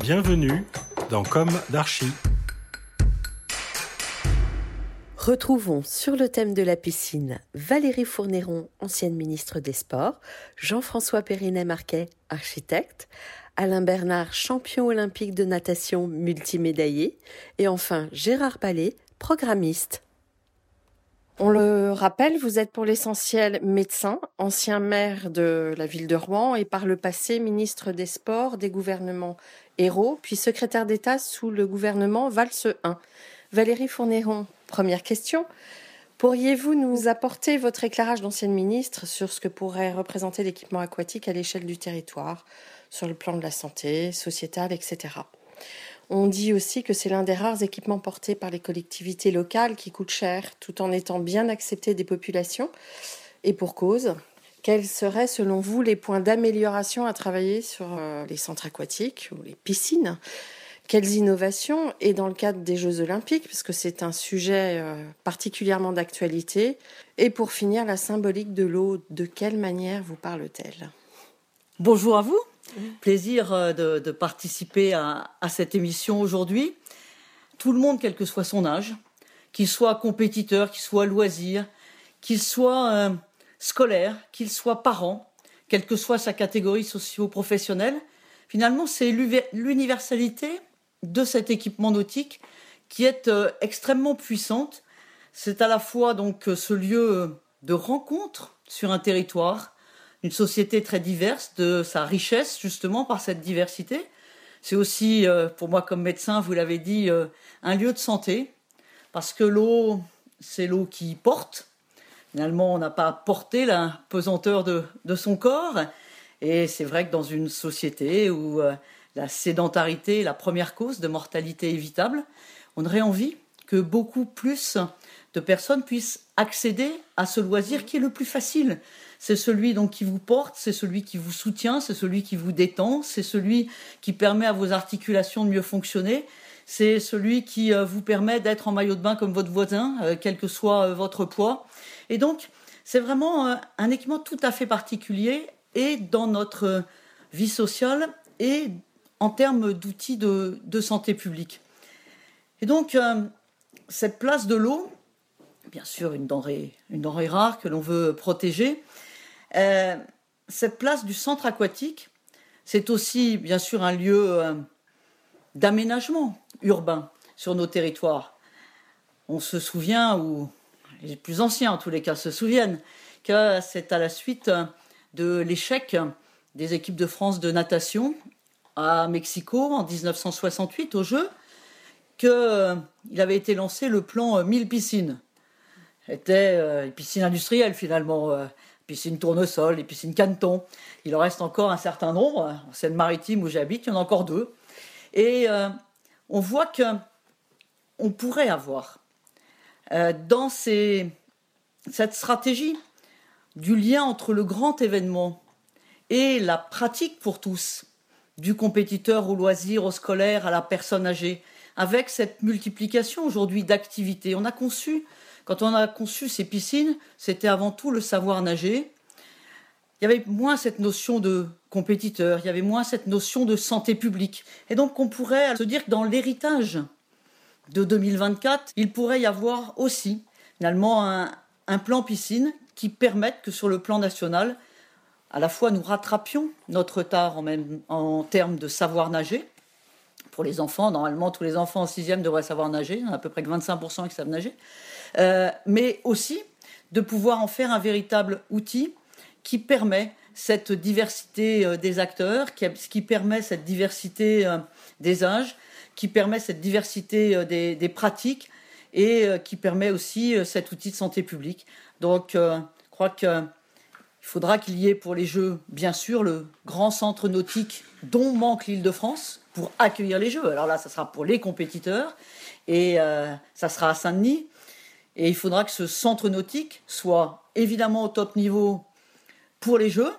Bienvenue dans Comme d'Archie. Retrouvons sur le thème de la piscine Valérie Fournéron, ancienne ministre des Sports, Jean-François Périnet-Marquet, architecte, Alain Bernard, champion olympique de natation multimédaillé, et enfin Gérard Palais, programmiste. On le rappelle, vous êtes pour l'essentiel médecin, ancien maire de la ville de Rouen et par le passé ministre des Sports des gouvernements Hérault, puis secrétaire d'État sous le gouvernement Valse I. Valérie Fournéron, première question. Pourriez-vous nous apporter votre éclairage d'ancienne ministre sur ce que pourrait représenter l'équipement aquatique à l'échelle du territoire, sur le plan de la santé, sociétale, etc. On dit aussi que c'est l'un des rares équipements portés par les collectivités locales qui coûtent cher tout en étant bien accepté des populations. Et pour cause, quels seraient selon vous les points d'amélioration à travailler sur euh, les centres aquatiques ou les piscines? Quelles innovations? Et dans le cadre des Jeux olympiques, puisque c'est un sujet euh, particulièrement d'actualité. Et pour finir, la symbolique de l'eau, de quelle manière vous parle-t-elle? Bonjour à vous. Plaisir euh, de, participer à, cette émission aujourd'hui. Tout le monde, quel que soit son âge, qu'il soit compétiteur, qu'il soit loisir, qu'il soit euh, scolaire, qu'il soit parent, quelle que soit sa catégorie socio-professionnelle, finalement, c'est l'universalité de cet équipement nautique qui est euh, extrêmement puissante. C'est à la fois donc ce lieu de rencontre sur un territoire, une société très diverse, de sa richesse justement par cette diversité. C'est aussi, euh, pour moi comme médecin, vous l'avez dit, euh, un lieu de santé, parce que l'eau, c'est l'eau qui porte. Finalement, on n'a pas porté la pesanteur de, son corps. Et c'est vrai que dans une société où euh, la sédentarité est la première cause de mortalité évitable, on aurait envie que beaucoup plus de personnes puissent accéder à ce loisir qui est le plus facile. C'est celui donc qui vous porte, c'est celui qui vous soutient, c'est celui qui vous détend, c'est celui qui permet à vos articulations de mieux fonctionner, c'est celui qui euh, vous permet d'être en maillot de bain comme votre voisin, euh, quel que soit euh, votre poids. Et donc, c'est vraiment un équipement tout à fait particulier et dans notre vie sociale et en termes d'outils de, de, santé publique. Et donc, cette place de l'eau, bien sûr une denrée, une denrée rare que l'on veut protéger. Cette place du centre aquatique, c'est aussi bien sûr un lieu d'aménagement urbain sur nos territoires. On se souvient, ou les plus anciens en tous les cas se souviennent, que c'est à la suite de l'échec des équipes de France de natation à Mexico en 1968 au jeu qu'il euh, avait été lancé le plan 1000 piscines étaient euh, les piscines industrielles finalement, euh, piscines tournesol, les piscines Canton. Il en reste encore un certain nombre. En Seine-Maritime où j'habite, il y en a encore deux. Et euh, on voit que on pourrait avoir dans cette stratégie du lien entre le grand événement et la pratique pour tous, du compétiteur au loisir, au scolaire, à la personne âgée, avec cette multiplication aujourd'hui d'activités. On a conçu quand on a conçu ces piscines, c'était avant tout le savoir nager. Il y avait moins cette notion de compétiteur, il y avait moins cette notion de santé publique. Et donc on pourrait se dire que dans l'héritage de 2024, il pourrait y avoir aussi finalement un, plan piscine qui permette que sur le plan national, à la fois nous rattrapions notre retard en termes de savoir nager. Pour les enfants, normalement, tous les enfants en sixième devraient savoir nager, il y en a à peu près que 25% qui savent nager. Euh, mais aussi de pouvoir en faire un véritable outil qui permet cette diversité euh, des acteurs, qui, qui permet cette diversité euh, des âges, qui permet cette diversité des, des pratiques et qui permet aussi cet outil de santé publique. Donc, je crois que il faudra qu'il y ait pour les Jeux, bien sûr, le grand centre nautique dont manque l'île de France pour accueillir les Jeux. Alors là, ça sera pour les compétiteurs et euh, ça sera à Saint-Denis. Et il faudra que ce centre nautique soit évidemment au top niveau pour les Jeux,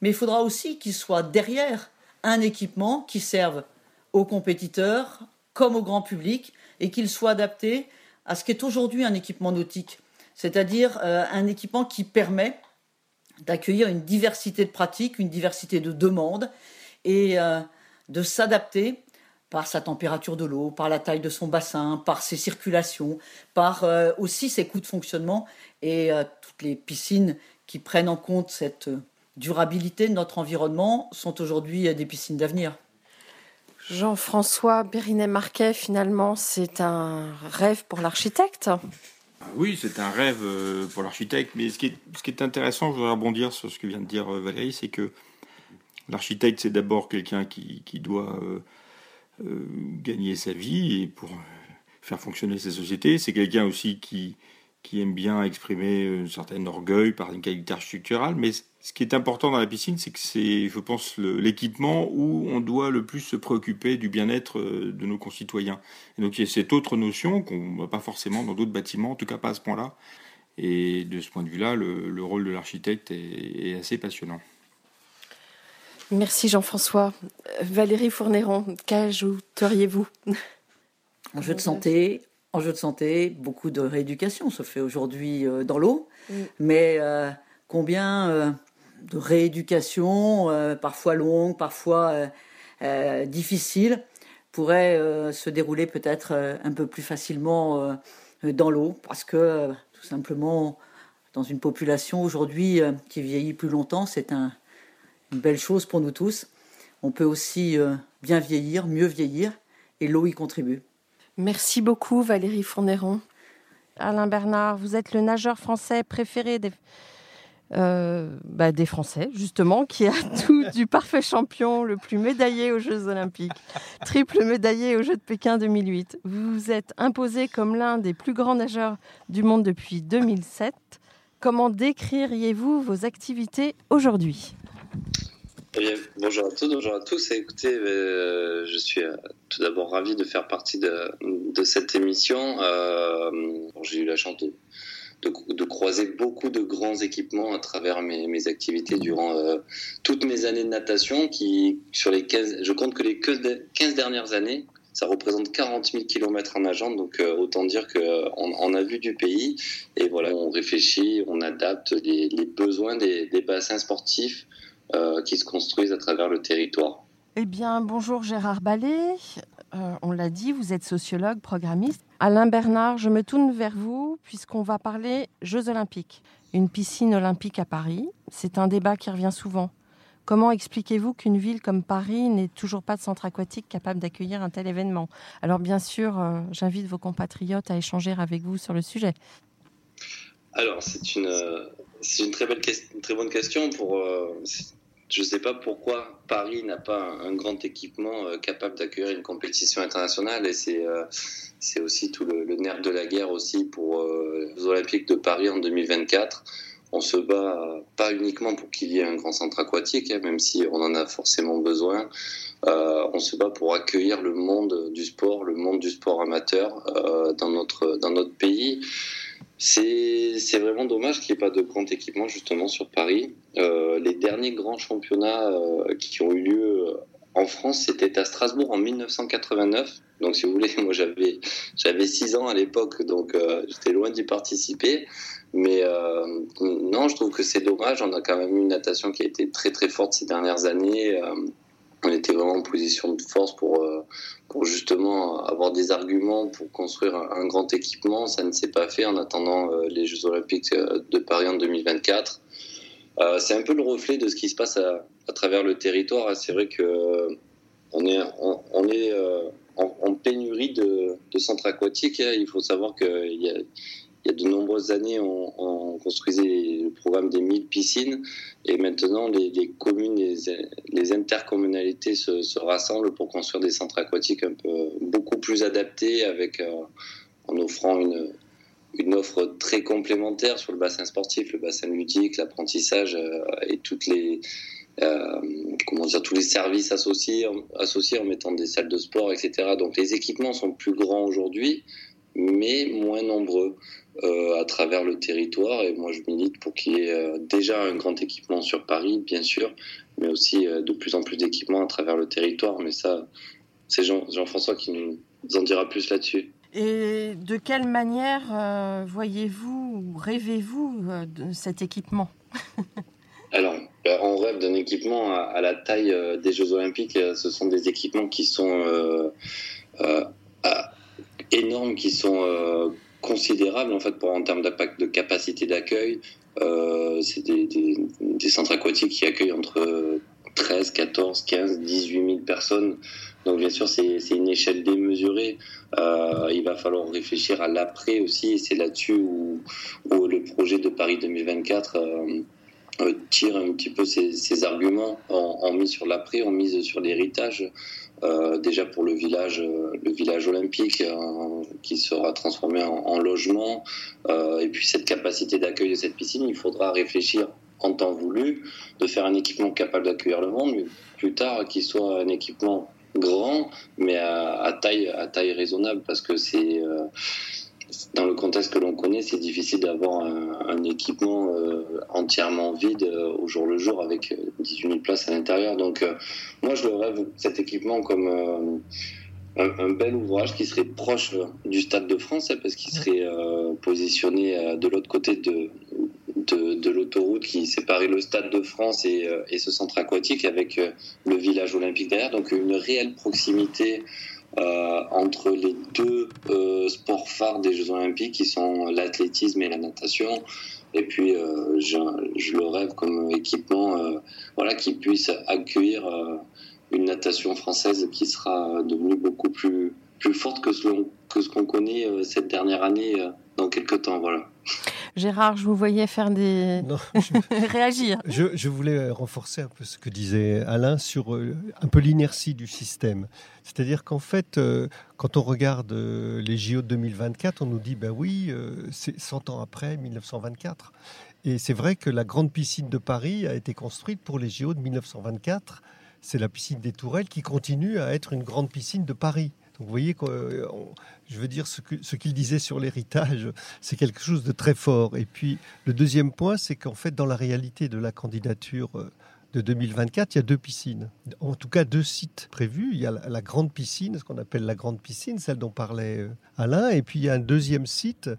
mais il faudra aussi qu'il soit derrière un équipement qui serve aux compétiteurs comme au grand public et qu'il soit adapté à ce qu'est aujourd'hui un équipement nautique, c'est-à-dire euh, un équipement qui permet d'accueillir une diversité de pratiques, une diversité de demandes et euh, de s'adapter par sa température de l'eau, par la taille de son bassin, par ses circulations, par euh, aussi ses coûts de fonctionnement et toutes les piscines qui prennent en compte cette durabilité de notre environnement sont aujourd'hui des piscines d'avenir. Jean-François Bérinet-Marquet, finalement, c'est un rêve pour l'architecte? Oui, c'est un rêve euh, pour l'architecte, mais ce qui, est, intéressant, je voudrais rebondir sur ce que vient de dire euh, Valérie, c'est que l'architecte, c'est d'abord quelqu'un qui, doit euh, gagner sa vie et pour faire fonctionner sa société. C'est quelqu'un aussi qui, qui aime bien exprimer un certain orgueil par une qualité architecturale, mais ce qui est important dans la piscine, c'est que c'est, je pense, l'équipement où on doit le plus se préoccuper du bien-être euh, de nos concitoyens. Et donc il y a cette autre notion qu'on voit pas forcément dans d'autres bâtiments, en tout cas pas à ce point-là. Et de ce point de vue-là, le, rôle de l'architecte est, assez passionnant. Merci Jean-François. Valérie Fournéron, qu'ajouteriez-vous Enjeu de santé, enjeu de santé, beaucoup de rééducation se fait aujourd'hui euh, dans l'eau, mais euh, combien de rééducation, euh, parfois longue, parfois euh, euh, difficile, pourrait se dérouler peut-être un peu plus facilement dans l'eau, parce que tout simplement, dans une population aujourd'hui qui vieillit plus longtemps, c'est un, une belle chose pour nous tous. On peut aussi bien vieillir, mieux vieillir, et l'eau y contribue. Merci beaucoup Valérie Fournéron. Alain Bernard, vous êtes le nageur français préféré des, euh, bah, Français, justement, qui a tout du parfait champion, le plus médaillé aux Jeux Olympiques, triple médaillé aux Jeux de Pékin 2008. Vous vous êtes imposé comme l'un des plus grands nageurs du monde depuis 2007. Comment décririez-vous vos activités aujourd'hui? Eh bonjour à tous, bonjour à tous. Écoutez, euh, je suis euh, tout d'abord ravi de faire partie de, cette émission. J'ai eu la chance de, croiser beaucoup de grands équipements à travers mes, activités durant euh, toutes mes années de natation, qui sur les 15, je compte que les 15 dernières années, ça représente 40 000 km en nageant, donc euh, autant dire qu'on on a vu du pays et voilà, on réfléchit, on adapte les, besoins des, bassins sportifs euh, qui se construisent à travers le territoire. Eh bien, bonjour Gérard Ballet. on l'a dit, vous êtes sociologue, programmiste. Alain Bernard, je me tourne vers vous puisqu'on va parler Jeux olympiques. Une piscine olympique à Paris, c'est un débat qui revient souvent. Comment expliquez-vous qu'une ville comme Paris n'ait toujours pas de centre aquatique capable d'accueillir un tel événement? Alors bien sûr, euh, j'invite vos compatriotes à échanger avec vous sur le sujet. Alors c'est une, euh, une très, belle, très bonne question pour, euh, je ne sais pas pourquoi Paris n'a pas un, grand équipement euh, capable d'accueillir une compétition internationale et c'est euh, aussi tout le, nerf de la guerre aussi pour euh, les Olympiques de Paris en 2024. On se bat pas uniquement pour qu'il y ait un grand centre aquatique, hein, même si on en a forcément besoin. on se bat pour accueillir le monde du sport, le monde du sport amateur dans notre dans notre pays. C'est vraiment dommage qu'il n'y ait pas de grand équipement justement sur Paris. Euh, les derniers grands championnats euh, qui ont eu lieu euh, en France, c'était à Strasbourg en 1989. Donc si vous voulez, moi j'avais j'avais 6 ans à l'époque, donc j'étais loin d'y participer. Mais non, je trouve que c'est dommage. On a quand même eu une natation qui a été très très forte ces dernières années. On était vraiment en position de force pour, euh, justement avoir des arguments pour construire un, grand équipement. Ça ne s'est pas fait en attendant euh, les Jeux Olympiques euh, de Paris en 2024. c'est un peu le reflet de ce qui se passe à, travers le territoire. C'est vrai que on est, en, pénurie de, de, centres aquatiques. Il faut savoir qu'il y a il y a de nombreuses années, on, construisait le programme des 1000 piscines et maintenant les, communes, les, intercommunalités se, rassemblent pour construire des centres aquatiques un peu beaucoup plus adaptés avec euh, en offrant une, offre très complémentaire sur le bassin sportif, le bassin ludique, l'apprentissage euh, et toutes les euh, comment dire tous les services associés associés en mettant des salles de sport, etc. Donc les équipements sont plus grands aujourd'hui, mais moins nombreux. Euh, à travers le territoire. Et moi, je milite pour qu'il y ait euh, déjà un grand équipement sur Paris, bien sûr, mais aussi euh, de plus en plus d'équipements à travers le territoire. Mais ça, c'est Jean, Jean-François qui nous en dira plus là-dessus. Et de quelle manière voyez-vous ou rêvez-vous de cet équipement? Alors, on rêve d'un équipement à, la taille des Jeux Olympiques. Ce sont des équipements qui sont énormes, qui sont considérable en fait pour en termes d'impact de capacité d'accueil. Euh, c'est des, des, centres aquatiques qui accueillent entre 13, 14, 15, 18 000 personnes. Donc bien sûr, c'est une échelle démesurée. Euh, il va falloir réfléchir à l'après aussi. Et c'est là-dessus où, où, le projet de Paris 2024 euh, tire un petit peu ses, arguments en, en mise sur l'après, en mise sur l'héritage. Euh, déjà pour le village, euh, le village olympique euh, qui sera transformé en, logement, et puis cette capacité d'accueil de cette piscine, il faudra réfléchir en temps voulu de faire un équipement capable d'accueillir le monde, mais plus tard qu'il soit un équipement grand, mais à, taille à taille raisonnable, parce que c'est dans le contexte que l'on connaît, c'est difficile d'avoir un, équipement euh, entièrement vide euh, au jour le jour avec 18 euh, 000 places à l'intérieur. Donc, moi, je le rêve cet équipement comme un, bel ouvrage qui serait proche du Stade de France, hein, parce qu'il serait positionné de l'autre côté de, de, l'autoroute qui séparait le Stade de France et, et ce centre aquatique avec le village olympique derrière. Donc, une réelle proximité euh, entre les deux euh, sports phares des Jeux Olympiques qui sont l'athlétisme et la natation. Et puis, euh, je, le rêve comme équipement voilà, qui puisse accueillir une natation française qui sera devenue beaucoup plus, plus forte que ce, que ce qu'on connaît cette dernière année dans quelques temps. Voilà. Gérard, je vous voyais faire des. réagir. Je, voulais renforcer un peu ce que disait Alain sur euh, un peu l'inertie du système. C'est-à-dire qu'en fait, euh, quand on regarde euh, les JO de 2024, on nous dit ben oui, c'est 100 ans après, 1924. Et c'est vrai que la grande piscine de Paris a été construite pour les JO de 1924. C'est la piscine des Tourelles qui continue à être une grande piscine de Paris. Vous voyez, je veux dire, ce qu'il disait sur l'héritage, c'est quelque chose de très fort. Et puis le deuxième point, c'est qu'en fait, dans la réalité de la candidature euh, de 2024, il y a deux piscines. En tout cas, deux sites prévus. Il y a la, grande piscine, ce qu'on appelle la grande piscine, celle dont parlait euh, Alain. Et puis, il y a un deuxième site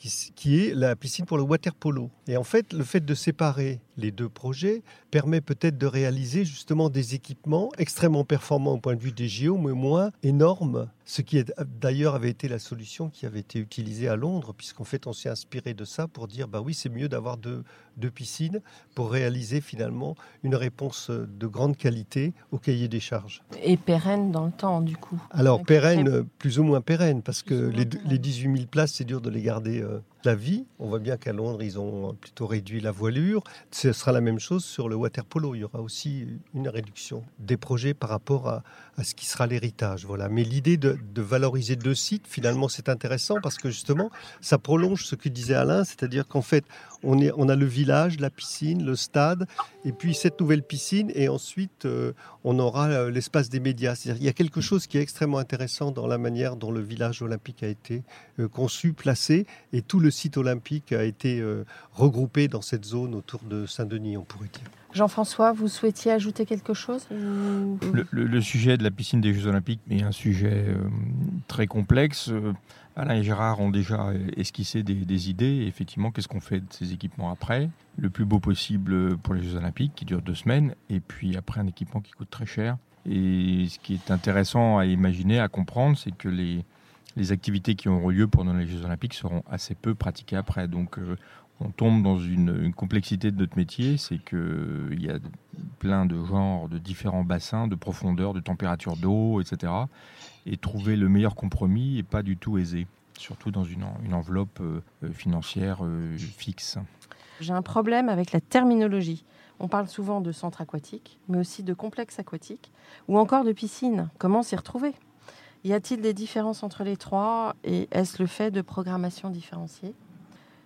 qui, est la piscine pour le water polo. Et en fait, le fait de séparer les deux projets permet peut-être de réaliser justement des équipements extrêmement performants au point de vue des JO, mais moins énormes, ce qui d'ailleurs avait été la solution qui avait été utilisée à Londres, puisqu'en fait on s'est inspiré de ça pour dire bah oui c'est mieux d'avoir deux, deux piscines pour réaliser finalement une réponse de grande qualité au cahier des charges. Et pérenne dans le temps du coup. Alors pérenne, plus ou moins pérenne, parce que les, les 18 000 places c'est dur de les garder euh, la vie. On voit bien qu'à Londres, ils ont plutôt réduit la voilure. Ce sera la même chose sur le water polo. Il y aura aussi une réduction des projets par rapport à, ce qui sera l'héritage. Voilà. Mais l'idée de, valoriser deux sites, finalement, c'est intéressant parce que justement, ça prolonge ce que disait Alain, c'est-à-dire qu'en fait, on, est, on a le village, la piscine, le stade, et puis cette nouvelle piscine, et ensuite, euh, on aura euh, l'espace des médias. C'est-à-dire, il y a quelque chose qui est extrêmement intéressant dans la manière dont le village olympique a été euh, conçu, placé, et tout le site olympique a été euh, regroupé dans cette zone autour de Saint-Denis, on pourrait dire. Jean-François, vous souhaitiez ajouter quelque chose le, sujet de la piscine des Jeux Olympiques est un sujet euh, très complexe. Euh, Alain et Gérard ont déjà esquissé des, idées. effectivement, qu'est-ce qu'on fait de ces équipements après? Le plus beau possible pour les Jeux Olympiques, qui durent deux semaines, et puis après un équipement qui coûte très cher. Et ce qui est intéressant à imaginer, à comprendre, c'est que les, les activités qui auront lieu pendant les Jeux Olympiques seront assez peu pratiquées après. Donc euh, on tombe dans une, complexité de notre métier, c'est qu'il y a plein de genres, de différents bassins, de profondeur, de température d'eau, etc. Et trouver le meilleur compromis n'est pas du tout aisé, surtout dans une, enveloppe euh, financière euh, fixe. J'ai un problème avec la terminologie. On parle souvent de centre aquatique, mais aussi de complexe aquatique, ou encore de piscine. Comment s'y retrouver? Y a-t-il des différences entre les trois Et est-ce le fait de programmation différenciée?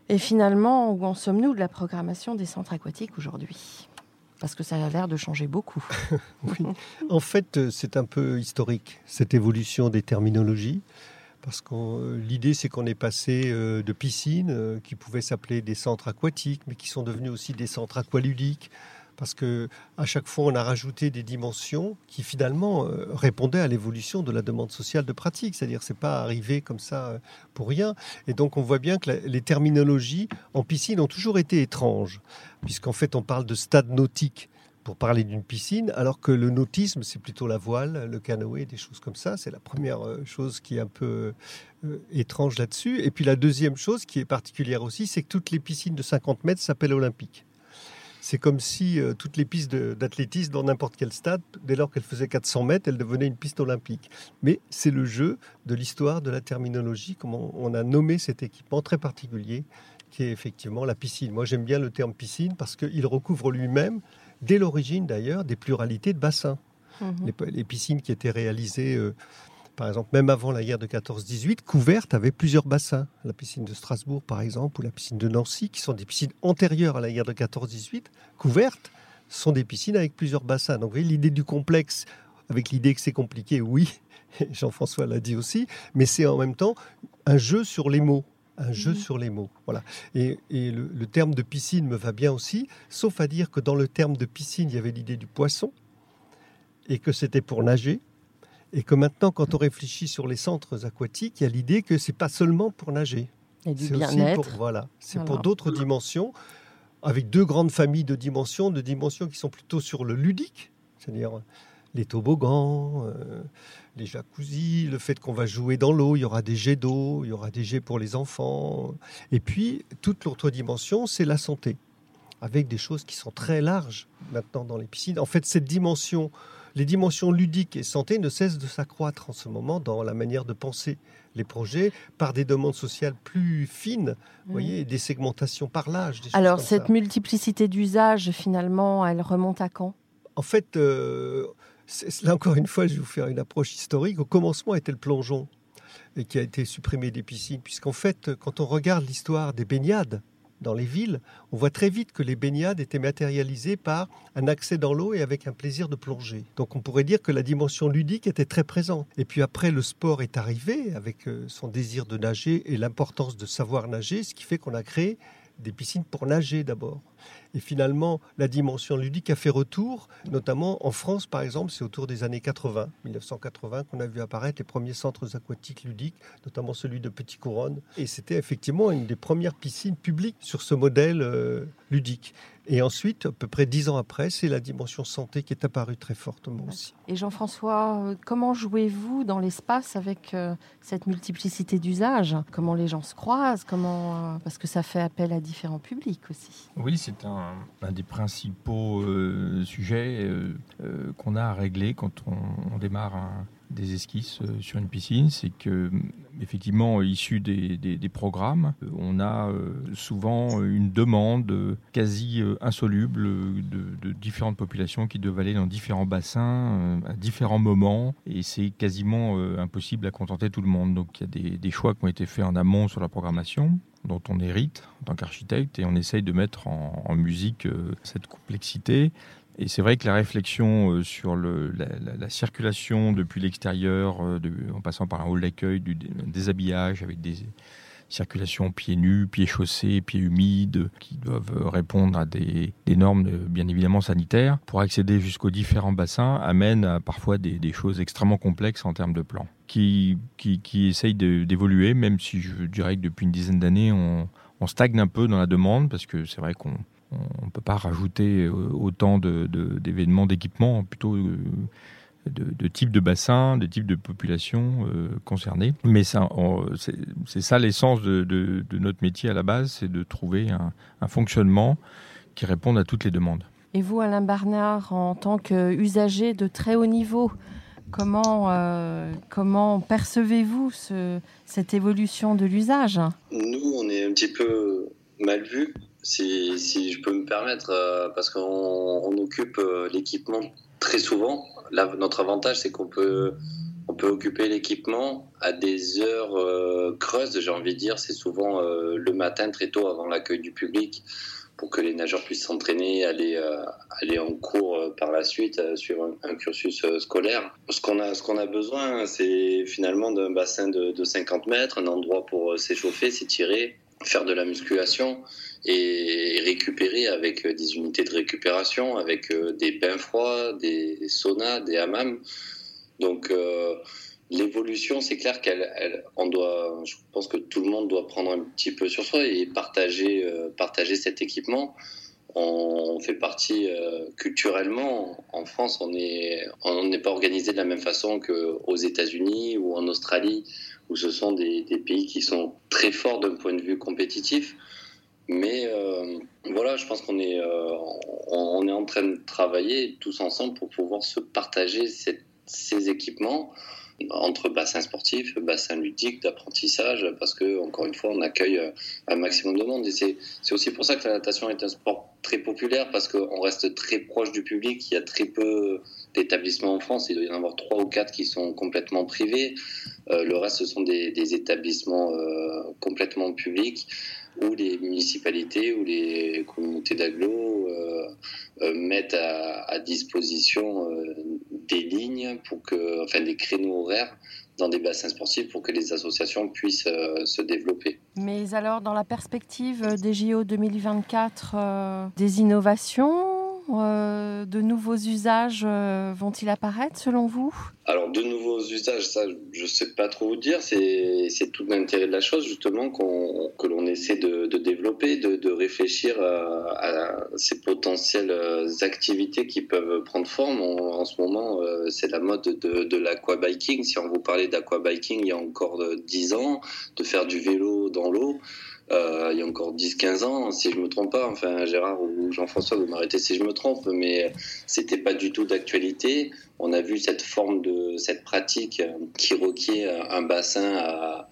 Et finalement, où en sommes-nous de la programmation des centres aquatiques aujourd'hui? Parce que ça a l'air de changer beaucoup. En fait, euh, c'est un peu historique, cette évolution des terminologies. Parce que euh, l'idée, c'est qu'on est passé euh, de piscines qui pouvaient s'appeler des centres aquatiques, mais qui sont devenus aussi des centres aqualudiques parce que à chaque fois on a rajouté des dimensions qui finalement euh, répondaient à l'évolution de la demande sociale de pratique. C'est-à-dire c'est pas arrivé comme ça euh, pour rien. Et donc on voit bien que les terminologies en piscine ont toujours été étranges, puisqu'en fait on parle de stade nautique pour parler d'une piscine, alors que le nautisme, c'est plutôt la voile, le canoë, des choses comme ça. C'est la première euh, chose qui est un peu étrange là-dessus. Et puis la deuxième chose qui est particulière aussi, c'est que toutes les piscines de 50 mètres s'appellent olympiques. C'est comme si euh, toutes les pistes d'athlétisme dans n'importe quel stade, dès lors qu'elles faisaient 400 mètres, elles devenaient une piste olympique. Mais c'est le jeu de l'histoire, de la terminologie, comment on a nommé cet équipement très particulier, qui est effectivement la piscine. Moi j'aime bien le terme piscine parce qu'il recouvre lui-même, dès l'origine d'ailleurs, des pluralités de bassins. Mmh les, piscines qui étaient réalisées... Euh, par exemple, même avant la guerre de 14-18, couvertes avait plusieurs bassins. La piscine de Strasbourg, par exemple, ou la piscine de Nancy, qui sont des piscines antérieures à la guerre de 14-18, couvertes, sont des piscines avec plusieurs bassins. Donc, vous voyez, l'idée du complexe, avec l'idée que c'est compliqué, oui, Jean-François l'a dit aussi, mais c'est en même temps un jeu sur les mots un jeu mhm. sur les mots. Voilà. Et, le, le, terme de piscine me va bien aussi, sauf à dire que dans le terme de piscine, il y avait l'idée du poisson, et que c'était pour nager, et que maintenant, quand on réfléchit sur les centres aquatiques, il y a l'idée que c'est pas seulement pour nager. Et du bien-être. Voilà, c'est pour d'autres dimensions, avec deux grandes familles de dimensions, de dimensions qui sont plutôt sur le ludique, c'est-à-dire les toboggans, euh, les jacuzzis, le fait qu'on va jouer dans l'eau, il y aura des jets d'eau, il y aura des jets pour les enfants. Et puis, toute l'autre dimension, c'est la santé, avec des choses qui sont très larges maintenant dans les piscines. En fait, cette dimension les dimensions ludiques et santé ne cessent de s'accroître en ce moment dans la manière de penser les projets par des demandes sociales plus fines, vous voyez, des segmentations par l'âge. Alors cette multiplicité d'usages, finalement, elle remonte à quand? En fait, euh, là encore une fois, je vais vous faire une approche historique. Au commencement était le plongeon et qui a été supprimé des piscines, puisqu'en fait, quand on regarde l'histoire des baignades, dans les villes, on voit très vite que les baignades étaient matérialisées par un accès dans l'eau et avec un plaisir de plonger. Donc on pourrait dire que la dimension ludique était très présente. Et puis après, le sport est arrivé avec euh, son désir de nager et l'importance de savoir nager, ce qui fait qu'on a créé des piscines pour nager d'abord. Et finalement, la dimension ludique a fait retour, notamment en France, par exemple, c'est autour des années 80, 1980, qu'on a vu apparaître les premiers centres aquatiques ludiques, notamment celui de Petit Couronne. Et c'était effectivement une des premières piscines publiques sur ce modèle euh, ludique. Et ensuite, à peu près dix ans après, c'est la dimension santé qui est apparue très fortement aussi. Et Jean-François, euh, comment jouez-vous dans l'espace avec euh, cette multiplicité d'usages? Comment les gens se croisent? Comment Parce que ça fait appel à différents publics aussi. Oui, c'est un, un, des principaux euh, sujets euh, euh, qu'on a à régler quand on, démarre des esquisses sur une piscine, c'est que effectivement, issu des, des, programmes, on a souvent une demande quasi insoluble de, différentes populations qui doivent aller dans différents bassins à différents moments, et c'est quasiment impossible à contenter tout le monde. Donc il y a des, choix qui ont été faits en amont sur la programmation dont on hérite en tant qu'architecte et on essaye de mettre en, musique euh, cette complexité. Et c'est vrai que la réflexion euh, sur la, circulation depuis l'extérieur, euh, en passant par un hall d'accueil, du déshabillage avec des circulations pieds nus, pieds chaussés, pieds humides, qui doivent répondre à des, normes bien évidemment sanitaires, pour accéder jusqu'aux différents bassins, amène à parfois des, choses extrêmement complexes en termes de plan qui, qui, qui essayent d'évoluer, même si je dirais que depuis une dizaine d'années, on, stagne un peu dans la demande, parce que c'est vrai qu'on ne peut pas rajouter euh, autant d'événements, de, d'équipements, plutôt euh, de, types de bassins, de types de populations concernées. Mais c'est ça l'essence de, notre métier à la base, c'est de trouver un, fonctionnement qui réponde à toutes les demandes. Et vous, Alain Barnard, en tant qu'usager de très haut niveau, comment, comment percevez-vous cette évolution de l'usage? Nous, on est un petit peu mal vu si, je peux me permettre, euh, parce qu'on on occupe euh, l'équipement très souvent. Notre avantage, c'est qu'on peut, on peut occuper l'équipement à des heures euh, creuses, j'ai envie de dire. C'est souvent le matin, très tôt, avant l'accueil du public, pour que les nageurs puissent s'entraîner, aller, aller en cours par la suite, suivre un, cursus scolaire. Ce qu'on a, ce a besoin, c'est finalement d'un bassin de 50 mètres, un endroit pour s'échauffer, s'étirer, faire de la musculation et récupérer avec euh, des unités de récupération, avec euh, des bains froids, des saunas, des hammams. Donc euh, l'évolution, c'est clair qu'elle, on doit, je pense que tout le monde doit prendre un petit peu sur soi et partager, partager cet équipement. On, fait partie culturellement en France, on n'est on n'est pas organisé de la même façon qu'aux États-Unis ou en Australie, où ce sont des, des pays qui sont très forts d'un point de vue compétitif. Mais euh, voilà, je pense qu'on est, euh, on, est en train de travailler tous ensemble pour pouvoir se partager ces équipements entre bassins sportifs, bassins ludiques, d'apprentissage, parce que, encore une fois, on accueille euh, un maximum de monde. Et c'est aussi pour ça que la natation est un sport très populaire, parce qu'on reste très proche du public. Il y a très peu d'établissements en France. Il doit y en avoir trois ou quatre qui sont complètement privés. le reste, ce sont des, des établissements complètement publics où les municipalités ou les communautés d'agglo euh, euh, mettent à, disposition euh, des lignes pour que, enfin des créneaux horaires dans des bassins sportifs pour que les associations puissent se développer. Mais alors, dans la perspective des JO 2024, des innovations euh, de nouveaux usages euh, vont-ils apparaître selon vous? Alors, de nouveaux usages, ça, je ne sais pas trop vous dire. C'est tout l'intérêt de la chose, justement, que l'on essaie de, développer, de, réfléchir à, ces potentielles activités qui peuvent prendre forme. En, ce moment, euh, c'est la mode de, de l'aquabiking. Si on vous parlait d'aquabiking il y a encore 10 ans, de faire du vélo dans l'eau, euh, il y a encore 10-15 ans, si je me trompe pas. Enfin, Gérard ou Jean-François, vous m'arrêtez si je me trompe, mais c'était pas du tout d'actualité. On a vu cette forme de cette pratique qui requiert un bassin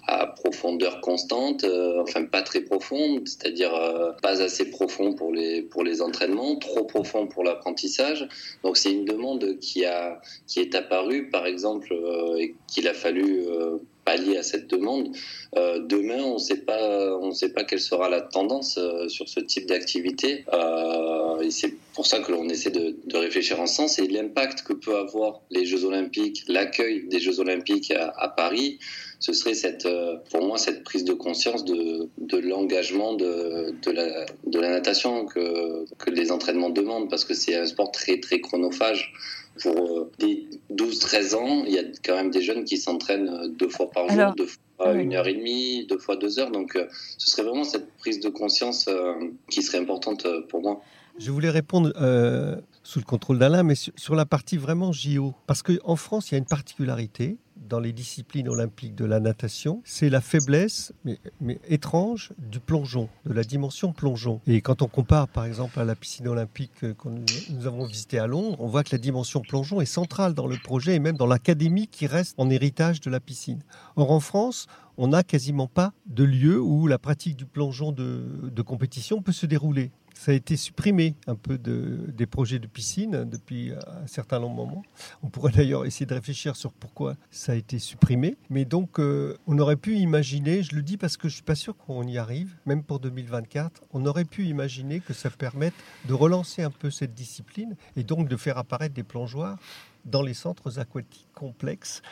à, profondeur constante, euh, enfin pas très profonde, c'est-à-dire euh, pas assez profond pour les pour les entraînements, trop profond pour l'apprentissage. Donc c'est une demande qui a qui est apparue, par exemple, et qu'il a fallu pallier à cette demande. Euh, demain, on sait pas, on sait pas quelle sera la tendance euh, sur ce type d'activité. Euh, et c'est pour ça que l'on essaie de, de, réfléchir en sens et l'impact que peut avoir les Jeux Olympiques, l'accueil des Jeux Olympiques à, à, Paris. Ce serait cette, euh, pour moi, cette prise de conscience de, de l'engagement de, de, la, de la natation que, que les entraînements demandent, parce que c'est un sport très très chronophage pour euh, des 12-13 ans, il y a quand même des jeunes qui s'entraînent euh, deux fois par jour, deux fois une heure et demie, deux fois deux heures. Donc, euh, ce serait vraiment cette prise de conscience qui serait importante pour moi. Je voulais répondre sous le contrôle d'Alain, mais sur, la partie vraiment JO. Parce qu'en France, il y a une particularité dans les disciplines olympiques de la natation, c'est la faiblesse, mais, étrange, du plongeon, de la dimension plongeon. Et quand on compare par exemple à la piscine olympique que nous avons visitée à Londres, on voit que la dimension plongeon est centrale dans le projet et même dans l'académie qui reste en héritage de la piscine. Or en France, on n'a quasiment pas de lieu où la pratique du plongeon de compétition peut se dérouler ça a été supprimé un peu de, des projets de piscine depuis un certain long moment. On pourrait d'ailleurs essayer de réfléchir sur pourquoi ça a été supprimé. Mais donc, euh, on aurait pu imaginer, je le dis parce que je suis pas sûr qu'on y arrive, même pour 2024, on aurait pu imaginer que ça permette de relancer un peu cette discipline et donc de faire apparaître des plongeoires dans les centres aquatiques complexes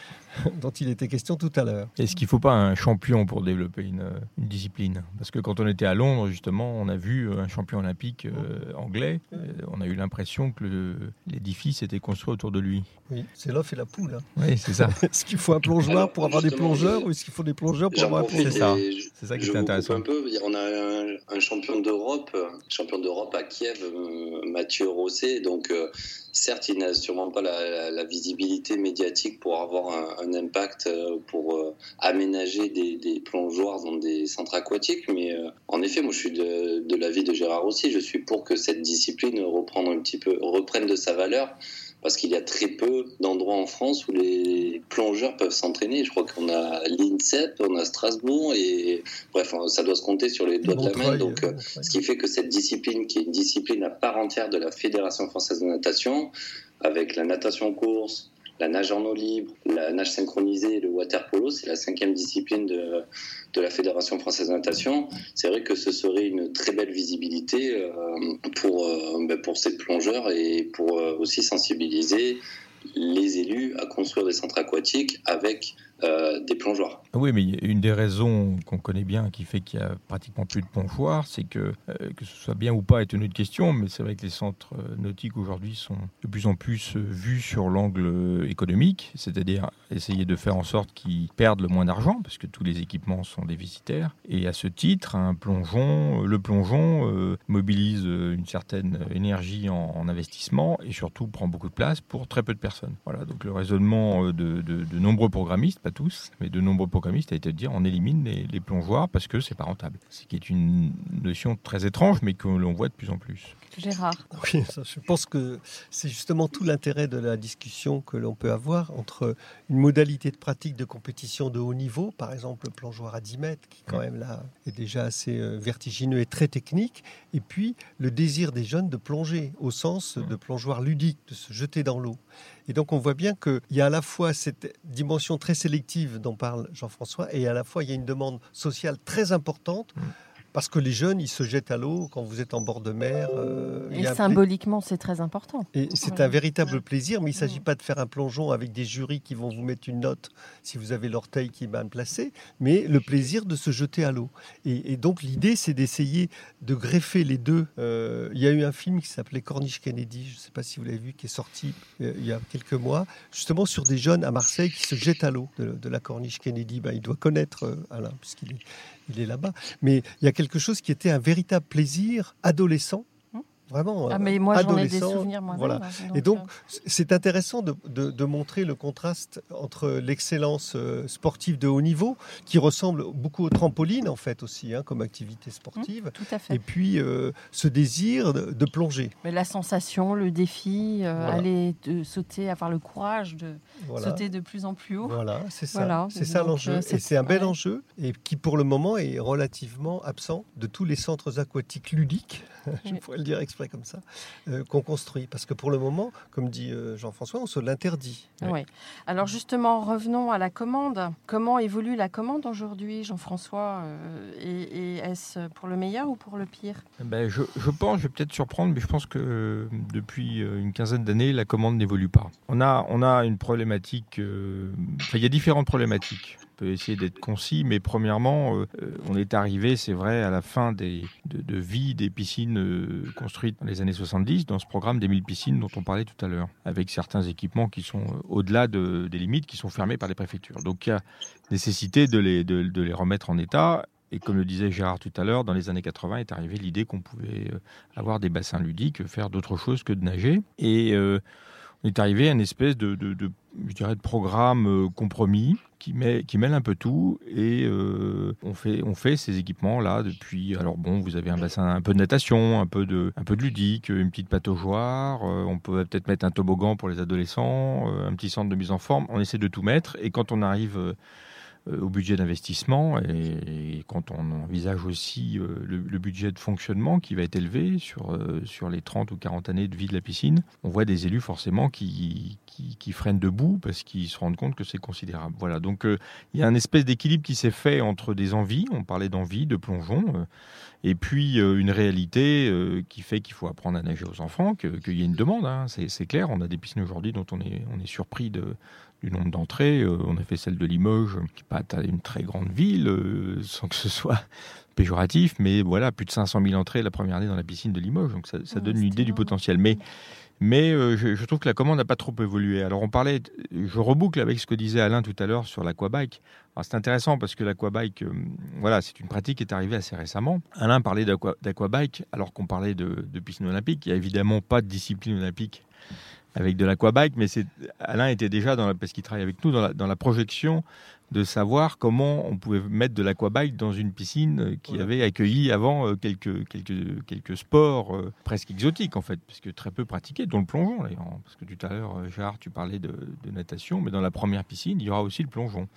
dont il était question tout à l'heure. Est-ce qu'il ne faut pas un champion pour développer une, discipline? Parce que quand on était à Londres, justement, on a vu un champion olympique euh, anglais. Euh, on a eu l'impression que l'édifice était construit autour de lui. Oui, c'est l'offre et la poule. Hein. Oui, c'est ça. est-ce qu'il faut un plongeoir pour avoir des plongeurs ou est-ce qu'il faut des plongeurs pour avoir un plongeur C'est ça. C'est ça qui est intéressant. Un peu, on a un champion d'Europe, champion d'Europe à Kiev, Mathieu Rosset. Donc, certes, il n'a sûrement pas la, visibilité médiatique pour avoir un, impact pour aménager des, plongeoires dans des centres aquatiques. Mais en effet, moi, je suis de, de l'avis de Gérard aussi. Je suis pour que cette discipline reprenne un petit peu, reprenne de sa valeur parce qu'il y a très peu d'endroits en France où les plongeurs peuvent s'entraîner. Je crois qu'on a l'INSEP, on a Strasbourg, et bref, ça doit se compter sur les doigts de la main. Donc, euh, ce qui fait que cette discipline, qui est une discipline à part entière de la Fédération française de natation, avec la natation course, la nage en eau libre, la nage synchronisée et le water polo, c'est la cinquième discipline de, la Fédération française de natation. C'est vrai que ce serait une très belle visibilité euh, pour, euh, ben, pour ces plongeurs et pour euh, aussi sensibiliser les élus à construire des centres aquatiques avec euh, des plongeoires. Oui, mais une des raisons qu'on connaît bien qui fait qu'il y a pratiquement plus de plongeoires, c'est que, euh, que ce soit bien ou pas est une autre question, mais c'est vrai que les centres euh, nautiques aujourd'hui sont de plus en plus vus sur l'angle économique, c'est-à-dire essayer de faire en sorte qu'ils perdent le moins d'argent, parce que tous les équipements sont déficitaires. Et à ce titre, un plongeon, le plongeon mobilise une certaine énergie en, investissement et surtout prend beaucoup de place pour très peu de personnes. Voilà, donc le raisonnement de, de, de nombreux programmistes, tous, mais de nombreux programmistes a été de dire on élimine les, plongeoires parce que c'est pas rentable. Ce qui est une notion très étrange, mais que l'on voit de plus en plus. Gérard. Oui, je pense que c'est justement tout l'intérêt de la discussion que l'on peut avoir entre une modalité de pratique de compétition de haut niveau, par exemple le plongeoir à 10 mètres, qui quand même là est déjà assez euh, vertigineux et très technique, et puis le désir des jeunes de plonger, au sens de plongeoir ludique, de se jeter dans l'eau. Et donc on voit bien qu'il y a à la fois cette dimension très sélective dont parle Jean-François, et à la fois il y a une demande sociale très importante. Mm. Parce que les jeunes, ils se jettent à l'eau quand vous êtes en bord de mer. Euh, et symboliquement, c'est très important. Et c'est un véritable plaisir, mais il ne s'agit pas de faire un plongeon avec des jurys qui vont vous mettre une note si vous avez l'orteil qui est mal placé, mais le plaisir de se jeter à l'eau. Et, donc l'idée, c'est d'essayer de greffer les deux. Euh, il y a eu un film qui s'appelait Corniche Kennedy, je ne sais pas si vous l'avez vu, qui est sorti euh, il y a quelques mois, justement sur des jeunes à Marseille qui se jettent à l'eau de, la Corniche Kennedy. Ben, il doit connaître Alain, puisqu'il est il est là-bas. Mais il y a quelque chose qui était un véritable plaisir adolescent vraiment ah, mais moi, j'en ai des souvenirs voilà. et donc euh, c'est intéressant de, de, montrer le contraste entre l'excellence euh, sportive de haut niveau qui ressemble beaucoup au trampoline en fait aussi hein, comme activité sportive mmh, tout à fait. et puis euh, ce désir de, plonger. Mais la sensation le défi aller de sauter avoir le courage de sauter de plus en plus haut. Voilà c'est ça. C'est ça l'enjeu et c'est un bel enjeu et qui pour le moment est relativement absent de tous les centres aquatiques ludiques je pourrais le dire comme ça, euh, qu'on construit. Parce que pour le moment, comme dit euh, Jean-François, on se l'interdit. Oui. Alors justement, revenons à la commande. Comment évolue la commande aujourd'hui, Jean-François euh, Et, est-ce pour le meilleur ou pour le pire? Ben, je, pense, je vais peut-être surprendre, mais je pense que depuis une quinzaine d'années, la commande n'évolue pas. On a, on a une problématique, il y a différentes problématiques peut essayer d'être concis, mais premièrement, euh, on est arrivé, c'est vrai, à la fin des, de, vie des piscines euh, construites dans les années 70, dans ce programme des 1000 piscines dont on parlait tout à l'heure, avec certains équipements qui sont euh, au-delà de, des limites, qui sont fermés par les préfectures. Donc il y a nécessité de les, de, les remettre en état. Et comme le disait Gérard tout à l'heure, dans les années 80 est arrivée l'idée qu'on pouvait avoir des bassins ludiques, faire d'autres choses que de nager. Et on est arrivé à une espèce de je dirais, de programme compromis qui, met, qui mêle un peu tout et euh, on, fait, on fait ces équipements-là depuis. Alors bon, vous avez un bassin, un peu de natation, un peu de, un peu de ludique, une petite pataugeoire, euh, on peut peut-être mettre un toboggan pour les adolescents, euh, un petit centre de mise en forme. On essaie de tout mettre et quand on arrive au budget d'investissement et, quand on envisage aussi le, budget de fonctionnement qui va être élevé sur, sur les 30 ou 40 années de vie de la piscine, on voit des élus forcément qui, qui, freinent debout parce qu'ils se rendent compte que c'est considérable. Voilà, donc euh, il y a un espèce d'équilibre qui s'est fait entre des envies, on parlait d'envie, de plongeon, euh, et puis euh, une réalité qui fait qu'il faut apprendre à nager aux enfants, qu'il y a une demande, hein, c'est clair. On a des piscines aujourd'hui dont on est, on est surpris de, du nombre d'entrées. on a fait celle de Limoges, qui n'est pas une très grande ville, sans que ce soit péjoratif, mais voilà, plus de 500 000 entrées la première année dans la piscine de Limoges, donc ça, ça donne une idée du potentiel. Mais mais euh, je, trouve que la commande n'a pas trop évolué. Alors on parlait, je reboucle avec ce que disait Alain tout à l'heure sur l'aquabike. C'est intéressant parce que l'aquabike, euh, voilà, c'est une pratique qui est arrivée assez récemment. Alain parlait d'aquabike alors qu'on parlait de, de piscine olympique. Il n'y a évidemment pas de discipline olympique avec de l'aquabike, mais Alain était déjà dans la, parce qu'il travaille avec nous dans la, dans la projection de savoir comment on pouvait mettre de l'aquabike dans une piscine euh, qui avait accueilli avant euh, quelques, quelques, quelques sports euh, presque exotiques en fait, puisque très peu pratiqués, dont le plongeon d'ailleurs. Parce que tout à l'heure, Gérard, tu parlais de, de natation, mais dans la première piscine, il y aura aussi le plongeon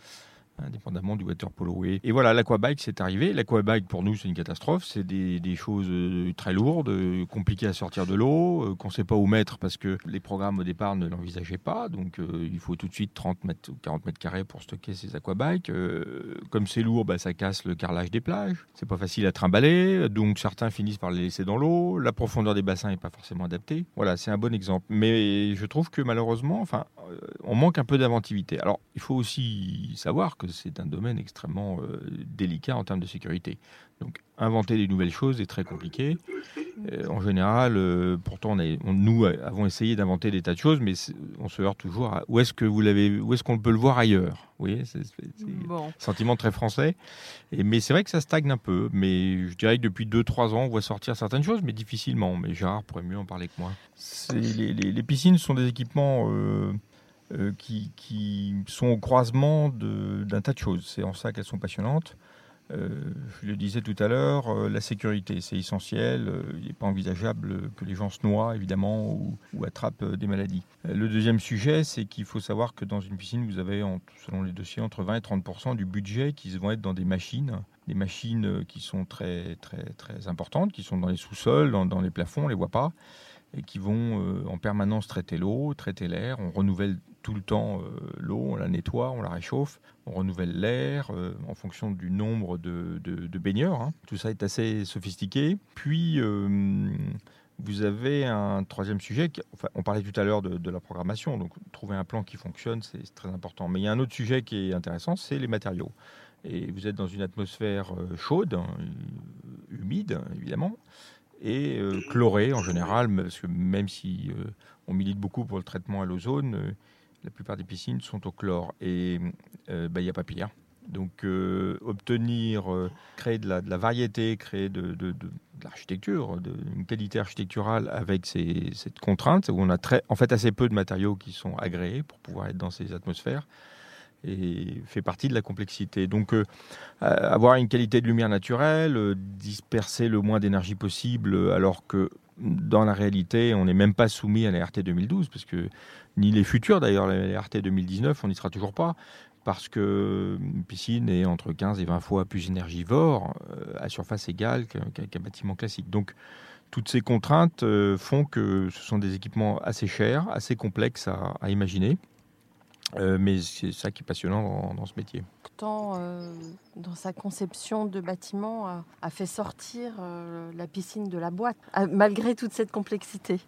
indépendamment du water polo. Et, voilà, l'aquabike, c'est arrivé. L'aquabike, pour nous, c'est une catastrophe. C'est des, choses euh, très lourdes, euh, compliquées à sortir de l'eau, euh, qu'on ne sait pas où mettre parce que les programmes au départ ne l'envisageaient pas. Donc, il faut tout de suite 30 mètres ou 40 mètres carrés pour stocker ces aquabikes. comme c'est lourd, bah, ça casse le carrelage des plages. C'est pas facile à trimballer. Donc, certains finissent par les laisser dans l'eau. La profondeur des bassins n'est pas forcément adaptée. Voilà, c'est un bon exemple. Mais je trouve que malheureusement, enfin, on manque un peu d'inventivité. Alors, il faut aussi savoir que c'est un domaine extrêmement euh, délicat en termes de sécurité. Donc inventer des nouvelles choses est très compliqué. Euh, en général, euh, pourtant, on nous avons essayé d'inventer des tas de choses, mais on se heurte toujours à où est-ce que vous l'avez, où est-ce qu'on peut le voir ailleurs? Vous voyez, c'est un sentiment très français. Et, mais c'est vrai que ça stagne un peu. Mais je dirais que depuis 2-3 ans, on voit sortir certaines choses, mais difficilement. Mais Gérard pourrait mieux en parler que moi. Les, les, piscines sont des équipements euh, qui, sont au croisement d'un tas de choses. C'est en ça qu'elles sont passionnantes. Euh, je le disais tout à l'heure, euh, la sécurité, c'est essentiel. il n'est pas envisageable que les gens se noient, évidemment, ou, attrapent des maladies. le deuxième sujet, c'est qu'il faut savoir que dans une piscine, vous avez, selon les dossiers, entre 20 et 30% du budget qui vont être dans des machines des machines qui sont très, très, très importantes, qui sont dans les sous-sols, dans, dans, les plafonds, on ne les voit pas, et qui vont en permanence traiter l'eau, traiter l'air. On renouvelle tout le temps euh, l'eau, on la nettoie, on la réchauffe, on renouvelle l'air euh, en fonction du nombre de, baigneurs. Hein. Tout ça est assez sophistiqué. Puis, euh, vous avez un troisième sujet, on parlait tout à l'heure de, la programmation, donc trouver un plan qui fonctionne, c'est très important. Mais il y a un autre sujet qui est intéressant, c'est les matériaux. Et vous êtes dans une atmosphère chaude, humide évidemment, et chlorée en général, parce que même si on milite beaucoup pour le traitement à l'ozone, la plupart des piscines sont au chlore et euh, bah, il n'y a pas pire. Donc euh, obtenir, euh, créer de la, variété, créer de, l'architecture, une qualité architecturale avec cette contrainte où on a très, en fait assez peu de matériaux qui sont agréés pour pouvoir être dans ces atmosphères et fait partie de la complexité. Donc avoir une qualité de lumière naturelle, disperser le moins d'énergie possible alors que dans la réalité, on n'est même pas soumis à la RT 2012, parce que ni les futurs d'ailleurs, la RT 2019, on n'y sera toujours pas, parce que une piscine est entre 15 et 20 fois plus énergivore euh, à surface égale qu'un bâtiment classique. Donc toutes ces contraintes euh, font que ce sont des équipements assez chers, assez complexes à, imaginer. Euh, mais c'est ça qui est passionnant dans, ce métier. Tant dans sa conception de bâtiment, a, fait sortir la piscine de la boîte, malgré toute cette complexité.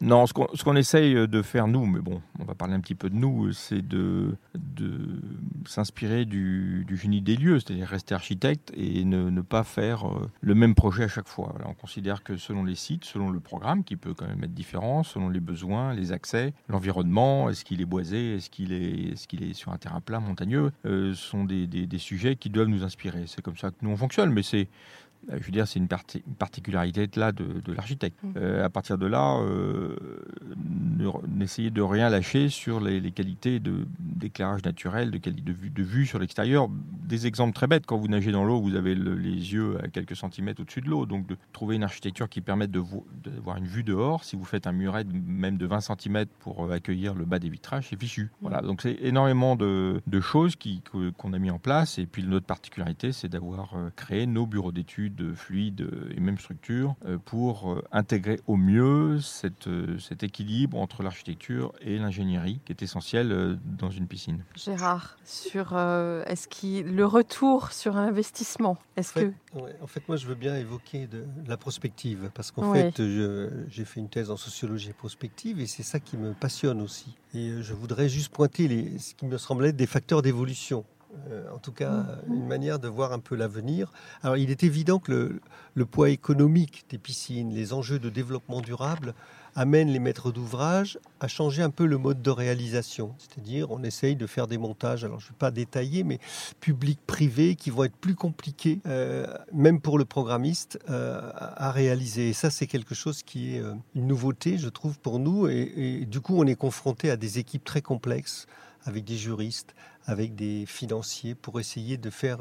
Non, ce qu'on essaye de faire nous, mais bon, on va parler un petit peu de nous, c'est de, de s'inspirer du, génie des lieux, c'est-à-dire rester architecte et ne, pas faire euh, le même projet à chaque fois. on considère que selon les sites, selon le programme, qui peut quand même être différent, selon les besoins, les accès, l'environnement, est-ce qu'il est boisé, est-ce qu'il est, est, est sur un terrain plat, montagneux, euh, sont des, des sujets qui doivent nous inspirer. C'est comme ça que nous on fonctionne, mais c'est euh, je veux dire, c'est une, particularité là de, l'architecte. Mmh. Euh, à partir de là, euh, n'essayez de rien lâcher sur les, qualités d'éclairage naturel, de, de, vue, de vue sur l'extérieur. Des exemples très bêtes, quand vous nagez dans l'eau, vous avez les yeux à quelques centimètres au-dessus de l'eau. Donc de trouver une architecture qui permette de, voir une vue dehors, si vous faites un muret même de 20 cm pour accueillir le bas des vitrages, c'est fichu. Mmh. Voilà, donc c'est énormément de, choses qu'on a mis en place. Et puis notre particularité, c'est d'avoir créé nos bureaux d'études de fluide et même structure euh, pour euh, intégrer au mieux cette, euh, cet équilibre entre l'architecture et l'ingénierie qui est essentiel dans une piscine. Gérard, sur est-ce qu'il le retour sur investissement, est-ce que en fait, moi, je veux bien évoquer de, la prospective parce qu'en fait, j'ai fait une thèse en sociologie prospective et c'est ça qui me passionne aussi. Et je voudrais juste pointer les, ce qui me semblait être des facteurs d'évolution en tout cas une manière de voir un peu l'avenir. Alors il est évident que le, le, poids économique des piscines, les enjeux de développement durable amène les maîtres d'ouvrage à changer un peu le mode de réalisation. C'est-à-dire, on essaye de faire des montages, alors je ne vais pas détailler, mais public-privé, qui vont être plus compliqués, euh, même pour le programmiste, euh, à réaliser. Et ça, c'est quelque chose qui est euh, une nouveauté, je trouve, pour nous. Et, et, du coup, on est confronté à des équipes très complexes, avec des juristes, avec des financiers, pour essayer de faire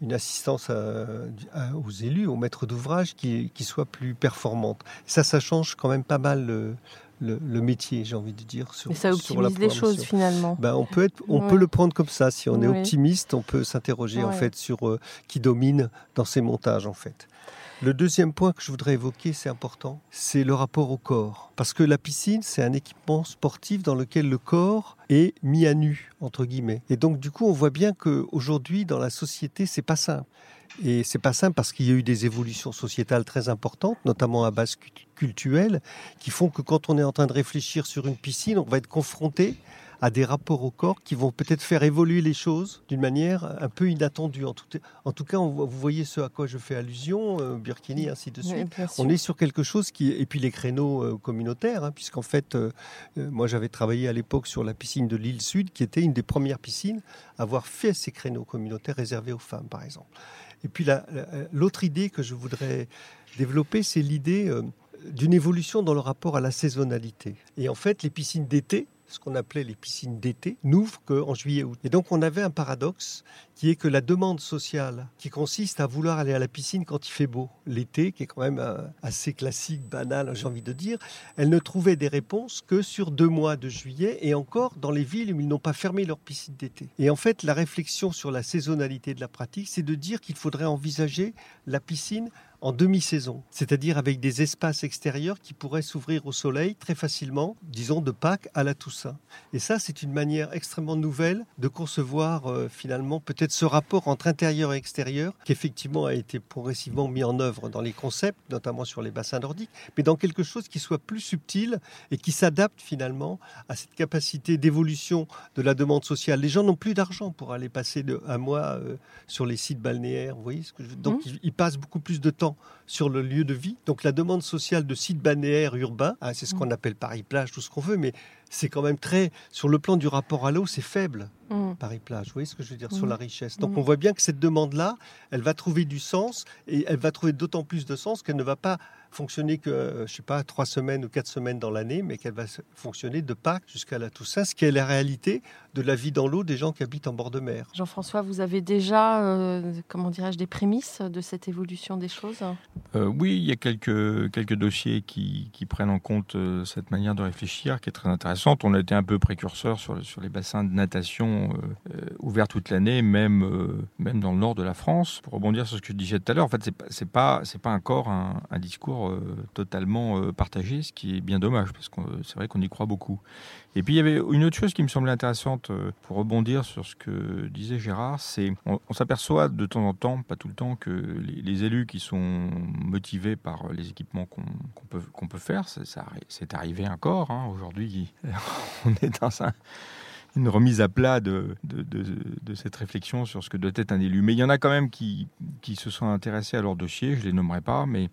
une assistance aux élus, aux maîtres d'ouvrage qui, qui, soit plus performante. Ça, ça change quand même pas mal le, le, métier, j'ai envie de dire. Sur, Et ça optimise les choses finalement. Ben, on peut, être, on peut le prendre comme ça. Si on est optimiste, on peut s'interroger en fait sur euh, qui domine dans ces montages en fait. Le deuxième point que je voudrais évoquer, c'est important, c'est le rapport au corps. Parce que la piscine, c'est un équipement sportif dans lequel le corps est mis à nu, entre guillemets. Et donc, du coup, on voit bien qu'aujourd'hui, dans la société, c'est pas simple. Et c'est pas simple parce qu'il y a eu des évolutions sociétales très importantes, notamment à base culturelle, qui font que quand on est en train de réfléchir sur une piscine, on va être confronté à des rapports au corps qui vont peut-être faire évoluer les choses d'une manière un peu inattendue. En tout, en tout cas, vous voyez ce à quoi je fais allusion, euh, Burkini, ainsi de suite. on est sur quelque chose qui... Et puis les créneaux euh, communautaires, hein, puisqu'en fait, euh, moi j'avais travaillé à l'époque sur la piscine de l'île Sud, qui était une des premières piscines à avoir fait ces créneaux communautaires réservés aux femmes, par exemple. Et puis l'autre idée que je voudrais développer, c'est l'idée d'une évolution dans le rapport à la saisonnalité. Et en fait, les piscines d'été, ce qu'on appelait les piscines d'été, n'ouvrent qu'en juillet-août. Et donc on avait un paradoxe qui est que la demande sociale, qui consiste à vouloir aller à la piscine quand il fait beau, l'été, qui est quand même euh, assez classique, banal, j'ai envie de dire, elle ne trouvait des réponses que sur deux mois de juillet et encore dans les villes où ils n'ont pas fermé leur piscine d'été. Et en fait, la réflexion sur la saisonnalité de la pratique, c'est de dire qu'il faudrait envisager la piscine en demi-saison, c'est-à-dire avec des espaces extérieurs qui pourraient s'ouvrir au soleil très facilement, disons de Pâques à la Toussaint. Et ça, c'est une manière extrêmement nouvelle de concevoir euh, finalement peut-être ce rapport entre intérieur et extérieur, qui effectivement a été progressivement mis en œuvre dans les concepts, notamment sur les bassins nordiques, mais dans quelque chose qui soit plus subtil et qui s'adapte finalement à cette capacité d'évolution de la demande sociale. Les gens n'ont plus d'argent pour aller passer de, un mois euh, sur les sites balnéaires, vous voyez ce que je... Donc mmh. ils passent beaucoup plus de temps sur le lieu de vie. Donc la demande sociale de sites balnéaires urbains, ah, c'est ce qu'on mm. appelle Paris-Plage, tout ce qu'on veut, mais c'est quand même très, sur le plan du rapport à l'eau, c'est faible, mm. Paris-Plage. Vous voyez ce que je veux dire sur mm. la richesse. Donc on voit bien que cette demande-là, elle va trouver du sens et elle va trouver d'autant plus de sens qu'elle ne va pas fonctionner que, euh, je sais pas, trois semaines ou quatre semaines dans l'année, mais qu'elle va fonctionner de Pâques jusqu'à la Toussaint, ce qui est la réalité de la vie dans l'eau des gens qui habitent en bord de mer. Jean-François, vous avez déjà, euh, comment dirais-je, des prémices de cette évolution des choses? Euh, Oui, il y a quelques, quelques dossiers qui, qui prennent en compte cette manière de réfléchir, qui est très intéressante. On a été un peu précurseur sur, sur les bassins de natation ouverts toute l'année, même, même dans le nord de la France. Pour rebondir sur ce que je disais tout à l'heure, en fait, c'est pas, c'est pas, pas encore un, un discours euh, totalement euh, partagé, ce qui est bien dommage, parce que c'est vrai qu'on y croit beaucoup. Et puis il y avait une autre chose qui me semblait intéressante euh, pour rebondir sur ce que disait Gérard, c'est on, s'aperçoit de temps en temps, pas tout le temps, que les, élus qui sont motivés par les équipements qu'on peut, peut faire, c'est arrivé encore. Hein. Aujourd'hui, on est dans une remise à plat de, cette réflexion sur ce que doit être un élu. Mais il y en a quand même qui, qui se sont intéressés à leur dossier, je ne les nommerai pas, mais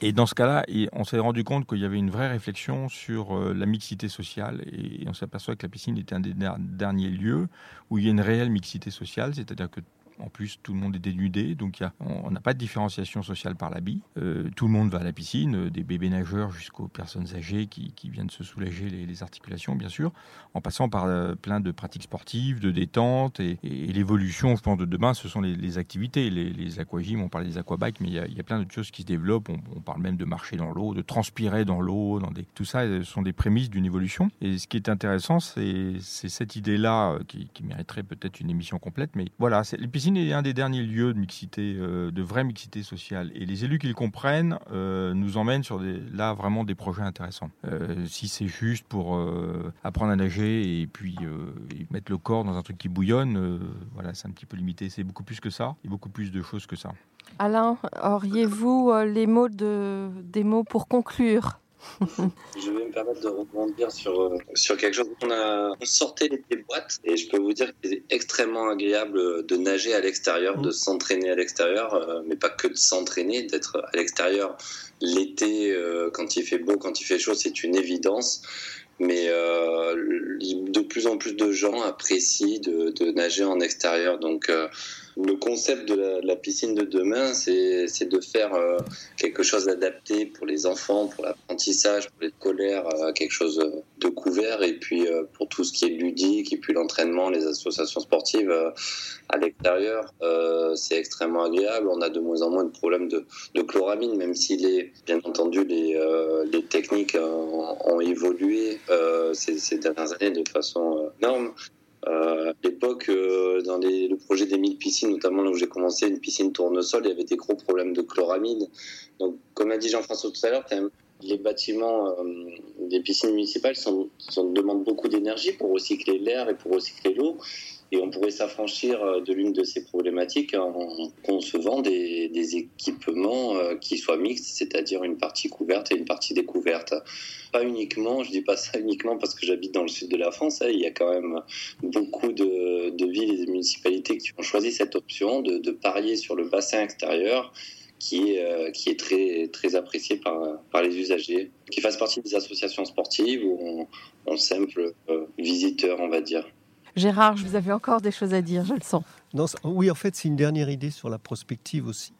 et dans ce cas-là, on s'est rendu compte qu'il y avait une vraie réflexion sur euh, la mixité sociale et on s'aperçoit que la piscine était un des derniers lieux où il y a une réelle mixité sociale, c'est-à-dire que en plus, tout le monde est dénudé, donc on n'a pas de différenciation sociale par l'habit. Euh, tout le monde va à la piscine, euh, des bébés nageurs jusqu'aux personnes âgées qui, viennent se soulager les, articulations, bien sûr, en passant par euh, plein de pratiques sportives, de détente et, l'évolution, je pense, de demain, ce sont les, activités, les, les aquagymes, on parle des aquabikes, mais il y, a, plein d'autres choses qui se développent. On, parle même de marcher dans l'eau, de transpirer dans l'eau, tout ça ce sont des prémices d'une évolution. Et ce qui est intéressant, c'est cette idée-là qui, qui mériterait peut-être une émission complète, mais voilà, les piscines est un des derniers lieux de mixité, euh, de vraie mixité sociale. Et les élus qui le comprennent euh, nous emmènent sur des, là vraiment des projets intéressants. Euh, si c'est juste pour apprendre à nager et puis mettre le corps dans un truc qui bouillonne, voilà, c'est un petit peu limité. C'est beaucoup plus que ça, et beaucoup plus de choses que ça. Alain, auriez-vous les mots de, des mots pour conclure? je vais me permettre de rebondir sur, euh, sur quelque chose. On a sorti les boîtes et je peux vous dire que c'est extrêmement agréable de nager à l'extérieur, de mmh. s'entraîner à l'extérieur, euh, mais pas que de s'entraîner, d'être à l'extérieur l'été, euh, quand il fait beau, quand il fait chaud, c'est une évidence mais euh, de plus en plus de gens apprécient de, de nager en extérieur. Donc euh, le concept de la, piscine de demain, c'est de faire euh, quelque chose d'adapté pour les enfants, pour l'apprentissage, pour les scolaires, euh, quelque chose de couvert, et puis euh, pour tout ce qui est ludique, et puis l'entraînement, les associations sportives à l'extérieur, c'est extrêmement agréable. On a de moins en moins de problèmes de, chloramine, même si les, bien entendu les, techniques ont, ont évolué ces, ces, dernières années de façon énorme. Euh, à l'époque, euh, dans les, le projet des 1000 piscines, notamment là où j'ai commencé, une piscine tournesol, il y avait des gros problèmes de chloramide. Donc, comme a dit Jean-François tout à l'heure, les bâtiments euh, des piscines municipales demandent beaucoup d'énergie pour recycler l'air et pour recycler l'eau. Et on pourrait s'affranchir euh, de l'une de ces problématiques en concevant des, équipements euh, qui soient mixtes, c'est-à-dire une partie couverte et une partie découverte. Pas uniquement, je dis pas ça uniquement parce que j'habite dans le sud de la France, hein, il y a quand même beaucoup de, villes et de municipalités qui ont choisi cette option de parier sur le bassin extérieur qui est, euh, qui est très, très apprécié par, par les usagers, qui fassent partie des associations sportives ou en, en simple visiteur, on va dire. Gérard, vous avez encore des choses à dire, je le sens. Non, oui, en fait, c'est une dernière idée sur la prospective aussi.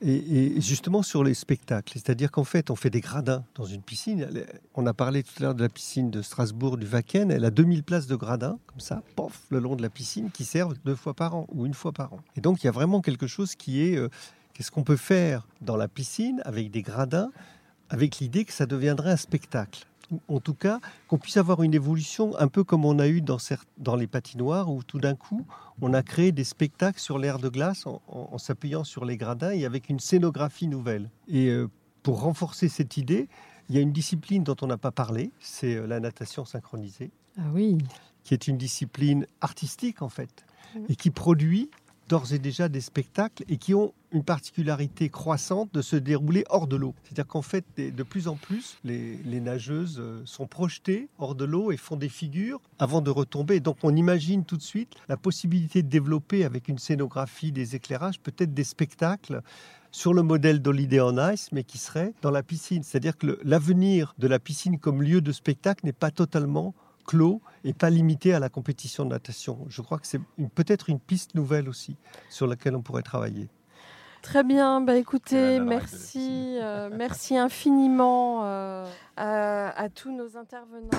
Et, justement sur les spectacles, c'est-à-dire qu'en fait, on fait des gradins dans une piscine. On a parlé tout à l'heure de la piscine de Strasbourg, du Wacken. Elle a 2000 places de gradins, comme ça, pof, le long de la piscine, qui servent deux fois par an ou une fois par an. Et donc, il y a vraiment quelque chose qui est euh, qu'est-ce qu'on peut faire dans la piscine avec des gradins, avec l'idée que ça deviendrait un spectacle? En tout cas, qu'on puisse avoir une évolution un peu comme on a eu dans, dans les patinoires, où tout d'un coup, on a créé des spectacles sur l'air de glace en, s'appuyant sur les gradins et avec une scénographie nouvelle. Et euh, pour renforcer cette idée, il y a une discipline dont on n'a pas parlé, c'est euh, la natation synchronisée. Ah oui. Qui est une discipline artistique en fait, et qui produit d'ores et déjà des spectacles et qui ont une particularité croissante de se dérouler hors de l'eau. C'est-à-dire qu'en fait, de plus en plus, les, nageuses euh, sont projetées hors de l'eau et font des figures avant de retomber. Donc on imagine tout de suite la possibilité de développer avec une scénographie, des éclairages, peut-être des spectacles sur le modèle d'Holiday on Ice, mais qui serait dans la piscine. C'est-à-dire que l'avenir de la piscine comme lieu de spectacle n'est pas totalement clos et pas limité à la compétition de natation. Je crois que c'est peut-être une piste nouvelle aussi sur laquelle on pourrait travailler. Très bien, bah écoutez, merci, euh, merci infiniment euh, à, à tous nos intervenants.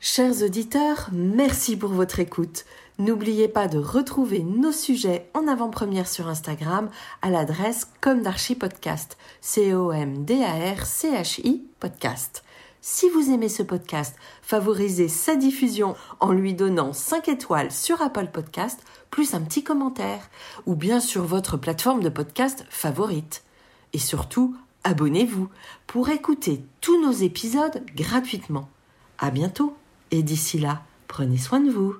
Chers auditeurs, merci pour votre écoute. N'oubliez pas de retrouver nos sujets en avant-première sur Instagram à l'adresse comme d'archi podcast. C-O-M-D-A-R-C-H-I podcast. Si vous aimez ce podcast, favorisez sa diffusion en lui donnant 5 étoiles sur Apple Podcast, plus un petit commentaire, ou bien sur votre plateforme de podcast favorite. Et surtout, abonnez-vous pour écouter tous nos épisodes gratuitement. À bientôt! Et d'ici là, prenez soin de vous.